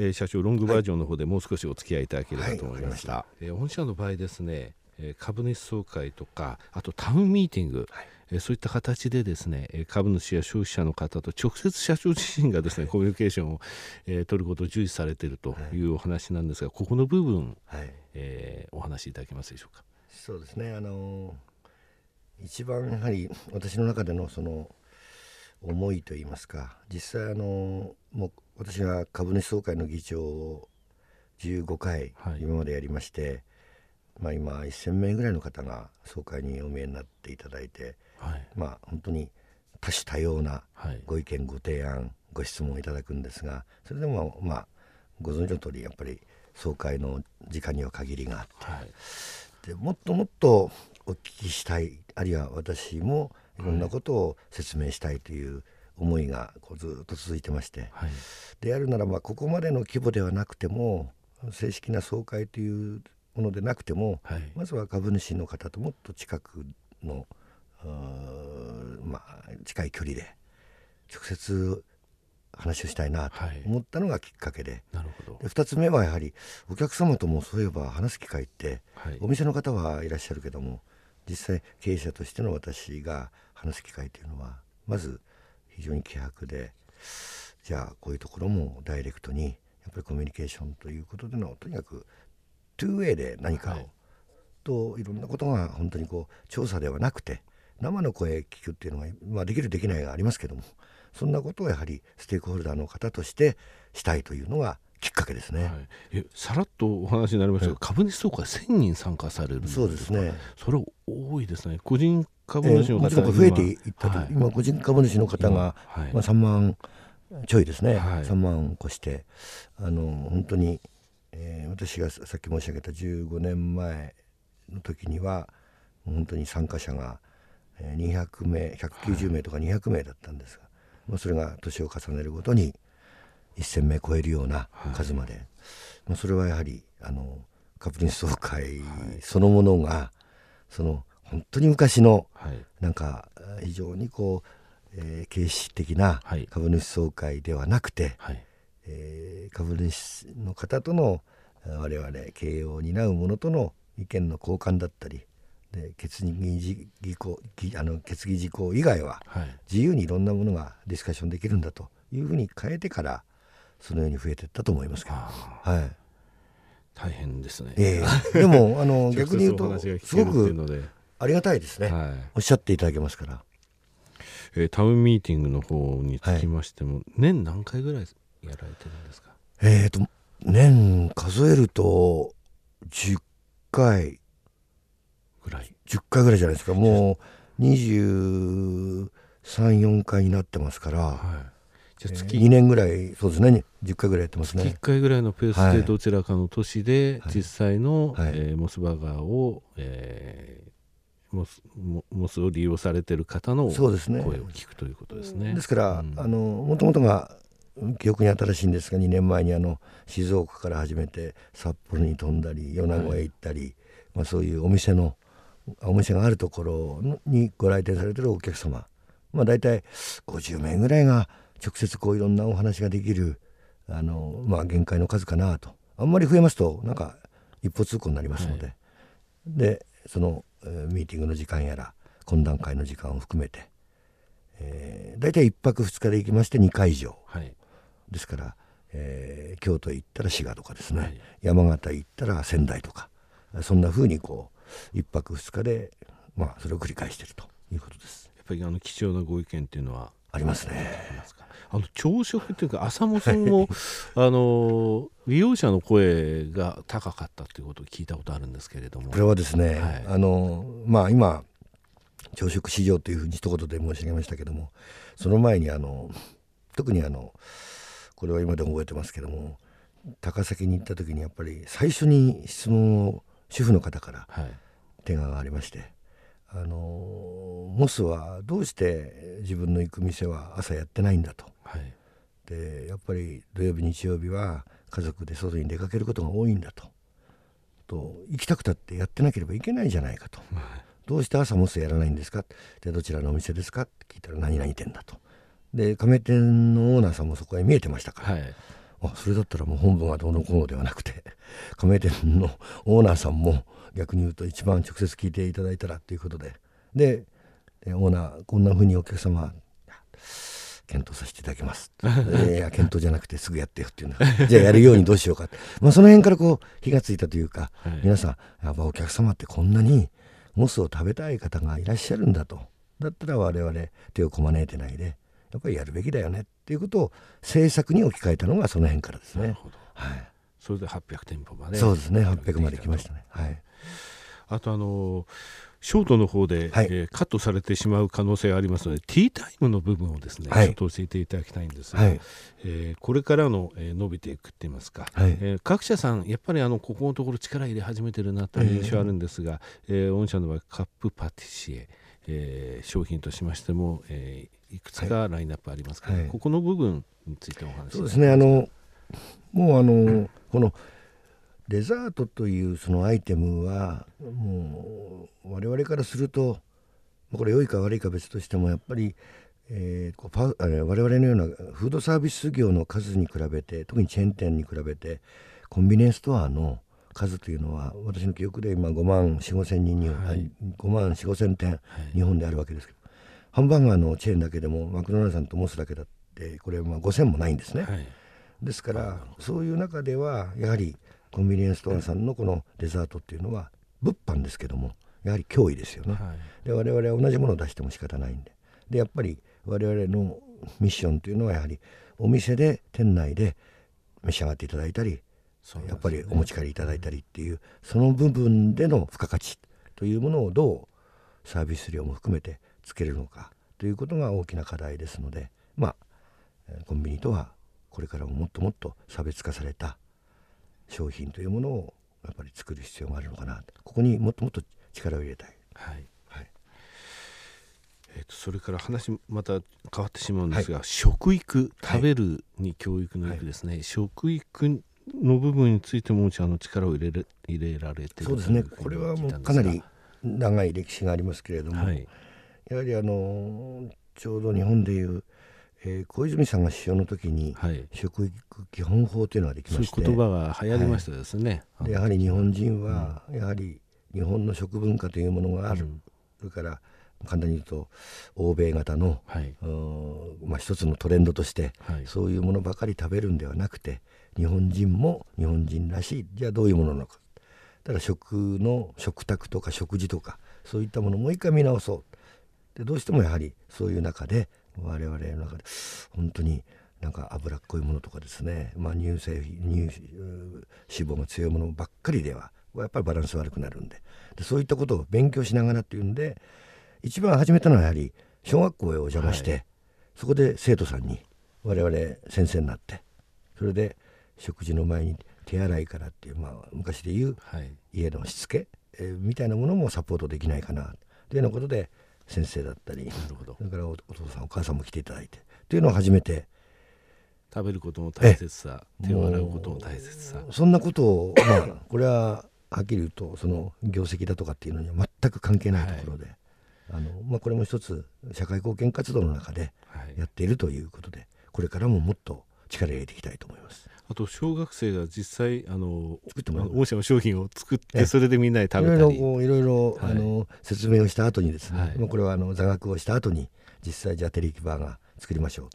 えー、社長ロングバージョンの方でもう少しお付き合いいただければと思います、はい、えー、御社の場合ですね株主総会とかあとタウンミーティング、はい。そういった形でですね株主や消費者の方と直接社長自身がですねコミュニケーションを、えー、取ることを重視されているとい。うお話なんですが、ここの部分、はい、えー、お話しいただけますでしょうか？そうですね。あの一番やはり私の中でのその思いといいますか実際あのもう私は株主総会の議長を15回今までやりまして、はい、まあ、今1,000名ぐらいの方が総会にお見えになっていただいて、はい、まあ本当に多種多様なご意見、ご提案ご質問をいただくんですがそれでもまあご存知の通りやっぱり総会の時間には限りがあって、はい、でもっともっとお聞きしたいあるいは私もいろんなことを説明したいという思いがこうずっと続いてまして、はい、であるならばここまでの規模ではなくても正式な総会というものでなくても、はい、まずは株主の方ともっと近くのまあ、近い距離で直接話をしたいなと思ったのがきっかけで,、なるほど。で2つ目はやはりお客様ともそういえば話す機会って、はい、お店の方はいらっしゃるけども実際経営者としての私が話す機会というのはまず非常に希薄でじゃあこういうところもダイレクトにやっぱりコミュニケーションということでのとにかくトゥーウェイで何かを、はい、といろんなことが本当にこう調査ではなくて生の声聞くっていうのが、まあ、できるできないがありますけどもそんなことをやはりステークホルダーの方としてしたいというのがきっかけですね、はい、えさらっとお話になりましたが、はい、株主総会1000人参加されるそうですね。それ多いですね。個人株主の方が、増えていったと、はい、今個人株主の方が、はい、まあ、3万ちょいですね、はい、3万を越してあの本当に、えー、私がさっき申し上げた15年前の時には本当に参加者が200名190名とか200名だったんですが、まあ、それが年を重ねるごとに1,000名超えるような数まで、はい、まあ、それはやはりあの株主総会そのものが、その本当に昔の、はい、なんか非常にこう、えー、形式的な株主総会ではなくて、はい、えー、株主の方との我々経営を担う者との意見の交換だったりで決議事項あの決議事項以外は自由にいろんなものがディスカッションできるんだというふうに変えてからそのように増えていったと思いますけど、はい、大変ですね、えー、でもあの 逆に言うとすごくありがたいですね、はい、おっしゃっていただけますから、えー、タウンミーティングの方につきましても、はい、年何回ぐらいやられてるんですか？えっ、ー、と年数えると10回。ぐらい。10回ぐらいじゃないですか。もう234回になってますから、はい。じゃ月、えー、2年ぐらいそうですね。10回ぐらいやってますね。1回ぐらいのペースでどちらかの都市で実際の、はい、えー、モスバーガーを、えー、モスモスを利用されてる方の声を聞くということですね。ですから、うん、あのもともとが記憶に新しいんですが2年前にあの静岡から始めて札幌に飛んだり米子へ行ったり、はい、まあ、そういうお店のお店があるところにご来店されてるお客様、まあ、大体50名ぐらいが直接こういろんなお話ができるあの、まあ、限界の数かなとあんまり増えますとなんか一歩通行になりますので、はい、でその、ミーティングの時間やら懇談会の時間を含めて、えー、大体1泊2日で行きまして2回以上、はい、ですから、えー、京都行ったら滋賀とかですね、はい、山形行ったら仙台とか。そんなふうにこう1泊2日で、まあ、それを繰り返しているということです。やっぱりあの貴重なご意見っていうのはありますね。あの朝食っていうか朝もさんもあの利用者の声が高かったということを聞いたことあるんですけれども。これはですね、はい、あのまあ今朝食市場というふうに一言で申し上げましたけどもその前にあの特にあのこれは今でも覚えてますけども高崎に行った時にやっぱり最初に質問を主婦の方から手がありまして、あのモスはどうして自分の行く店は朝やってないんだと、はい、でやっぱり土曜日日曜日は家族で外に出かけることが多いんだと。と行きたくたってやってなければいけないじゃないかと、はい、どうして朝モスやらないんですか？でどちらのお店ですか？って聞いたら何々店だと。で亀店のオーナーさんもそこへ見えてましたから、はい、あそれだったらもう本部がどうのこうのではなくて加盟店のオーナーさんも逆に言うと一番直接聞いていただいたらということで。でオーナーこんなふうにお客様検討させていただきます。いや検討じゃなくてすぐやってよっていうの。じゃあやるようにどうしようか。まあその辺からこう火がついたというか、はい、皆さんやっぱお客様ってこんなにモスを食べたい方がいらっしゃるんだと。だったら我々手をこまねいてないでやっぱりやるべきだよねっていうことを政策に置き換えたのがその辺からですね。はい、それで800店舗までそうですね。800まで来ましたね。はい、あとあのーショートの方で、はい、えー、カットされてしまう可能性がありますのでティータイムの部分をですね、はい、ちょっと教えていただきたいんですが、はい、えー、これからの、えー、伸びていくって言いますか、はい、えー、各社さんやっぱりあのここのところ力入れ始めてるなという印象あるんですが、えー、御社の場合カップパティシエ、えー、商品としましても、えー、いくつかラインナップありますから、ここの部分についてお話しそうですねあのもうあのこのデザートというそのアイテムはもう我々からするとこれ良いか悪いか別としてもやっぱり、えー、こうパあれ我々のようなフードサービス業の数に比べて特にチェーン店に比べてコンビニエンスストアの数というのは私の記憶で今5万4 5千人に、はい、5万4 5千店、日本であるわけですけどハンバーガーのチェーンだけでもマクドナルドさんとモスだけだってこれまあ5千もないんですね。はい、ですからそういう中ではやはりコンビニエンスストアさんのこのデザートっていうのは物販ですけどもやはり脅威ですよね。はい、で我々は同じものを出しても仕方ないんででやっぱり我々のミッションというのはやはりお店で店内で召し上がっていただいたり、ね、やっぱりお持ち帰りいただいたりっていうその部分での付加価値というものをどうサービス料も含めてつけるのかということが大きな課題ですのでまあコンビニとはこれからももっともっと差別化された商品というものをやっぱり作る必要があるのかな。ここにもっともっと力を入れたい。はい。えーと、それから話また変わってしまうんですが、はい、食育食べるに教育の育ですね、はい、食育の部分についてもあの力を入れ入れられてそうですねこれはもうかなり長い歴史がありますけれども、はい、やはりあのちょうど日本でいうえー、小泉さんが首相の時に、はい、食育基本法というのができまして。言葉が流行りましたですね、はい、でやはり日本人は、やはり日本の食文化というものがある、うん、それから簡単に言うと欧米型の、はい、まあ、一つのトレンドとして、はい、そういうものばかり食べるんではなくて日本人も日本人らしい。じゃあどういうものなのか。だから食の食卓とか食事とかそういったものをもう一回見直そう。でどうしてもやはりそういう中で我々の中で本当になんか脂っこいものとかですね、まあ、乳製品乳脂肪が強いものばっかりではやっぱりバランス悪くなるんで。でそういったことを勉強しながらっていうんで一番始めたのはやはり小学校へお邪魔して、はい、そこで生徒さんに我々先生になってそれで食事の前に手洗いからっていう、まあ、昔でいう家のしつけ、えー、みたいなものもサポートできないかなというようなことで先生だったり。なるほど。それからお父さんお母さんも来ていただいて。というのを初めて。食べることの大切さ手を洗うことの大切さ。そんなことを、まあ、これははっきり言うとその業績だとかっていうのには全く関係ないところで、はい、あのまあ、これも一つ社会貢献活動の中でやっているということで、はい、これからももっと力入れていきたいと思います。あと小学生が実際あの御社の商品を作ってそれでみんなで食べたり。いろいろいろ、はい、あの説明をした後にですね、はい、これはあの座学をした後に実際じゃあテレキバーガー作りましょう。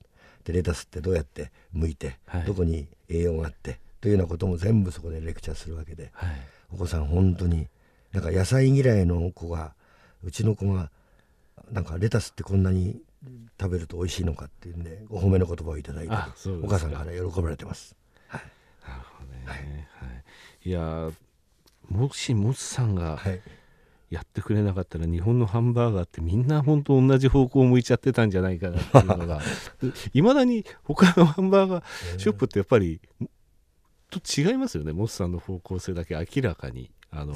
でレタスってどうやって剥いて、はい、どこに栄養があってというようなことも全部そこでレクチャーするわけで、お子さん本当になんか野菜嫌いの子がうちの子がなんかレタスってこんなに食べると美味しいのかっていうんでお褒めの言葉をいただいてお母さんから喜ばれてます。なるほどね、はい、はい、いやもしモスさんがやってくれなかったら日本のハンバーガーってみんな本当同じ方向を向いちゃってたんじゃないかなっていうのが。いまだに他のハンバーガーショップってやっぱりと違いますよね。モスさんの方向性だけ明らかに。あの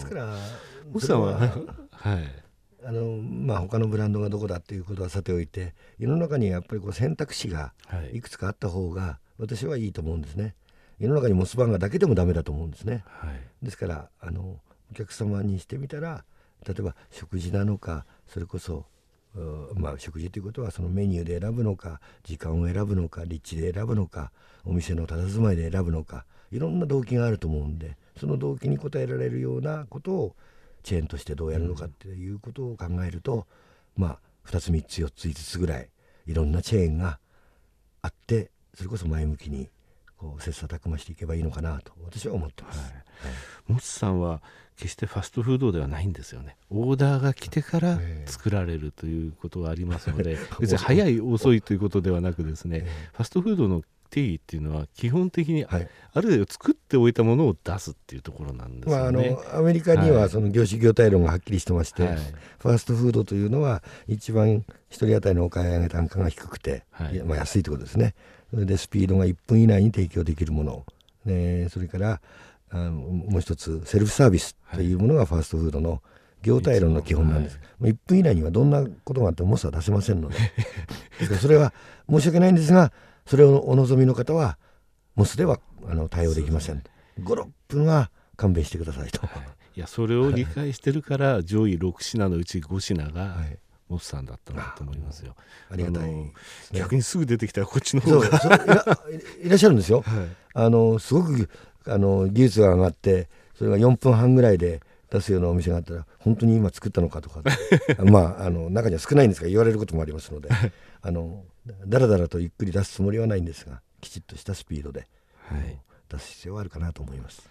モスさんははい。あのまあ、他のブランドがどこだっていうことはさておいて世の中にやっぱりこう選択肢がいくつかあった方が私はいいと思うんですね。世の中にモスバンガーだけでもダメだと思うんですね、はい、ですからあのお客様にしてみたら例えば食事なのかそれこそまあ、食事ということはそのメニューで選ぶのか時間を選ぶのか立地で選ぶのかお店の佇まいで選ぶのかいろんな動機があると思うんでその動機に応えられるようなことをチェーンとしてどうやるのかっていうことを考えると、まあ2つ3つ4つ5つぐらいいろんなチェーンがあってそれこそ前向きにこう切磋琢磨していけばいいのかなと私は思ってます。はい、もつさんは決してファストフードではないんですよね。オーダーが来てから作られるということがありますので、別に早い遅いということではなくですね、ファストフードの定義っていうのは基本的に、ある程度作っておいたものを出すっていうところなんですよね。まあ、あのアメリカにはその業種業態論がはっきりしてまして、はい、ファーストフードというのは一番一人当たりのお買い上げ単価が低くて、はい、まあ、安いということですね。でスピードが1分以内に提供できるもの、ね、それからあのもう一つセルフサービスというものがファーストフードの業態論の基本なんです、はい、1分以内にはどんなことがあってもモスは出せませんので。それは申し訳ないんですがそれをお望みの方はモスではあの対応できません。56分は勘弁してくださいと、はい、いやそれを理解してるから上位6品のうち5品が、はいモスさんだったなと思いますよ。ありがたい、ね、逆にすぐ出てきたらこっちの方がいらっしゃるんですよ。はい、あのすごくあの技術が上がってそれが4分半ぐらいで出すようなお店があったら本当に今作ったのかとか まああの中には少ないんですが言われることもありますのであのだらだらとゆっくり出すつもりはないんですがきちっとしたスピードで、はい、出す必要はあるかなと思います。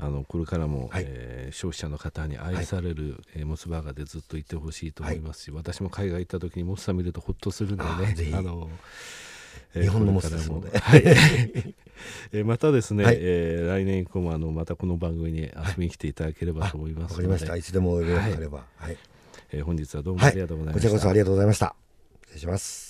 あのこれからも、はい、えー、消費者の方に愛される、はい、えー、モスバーガーでずっといてほしいと思いますし、はい、私も海外行った時にモスさん見るとほっとするのでねあの日本のモスですので、はい。えまたですね、はい、えー、来年以降もあのまたこの番組に遊びに来ていただければと思いますわ、かりました。いつでもお呼びがかれば、はい。えー、本日はどうもありがとうございました、こちらこそありがとうございました。失礼します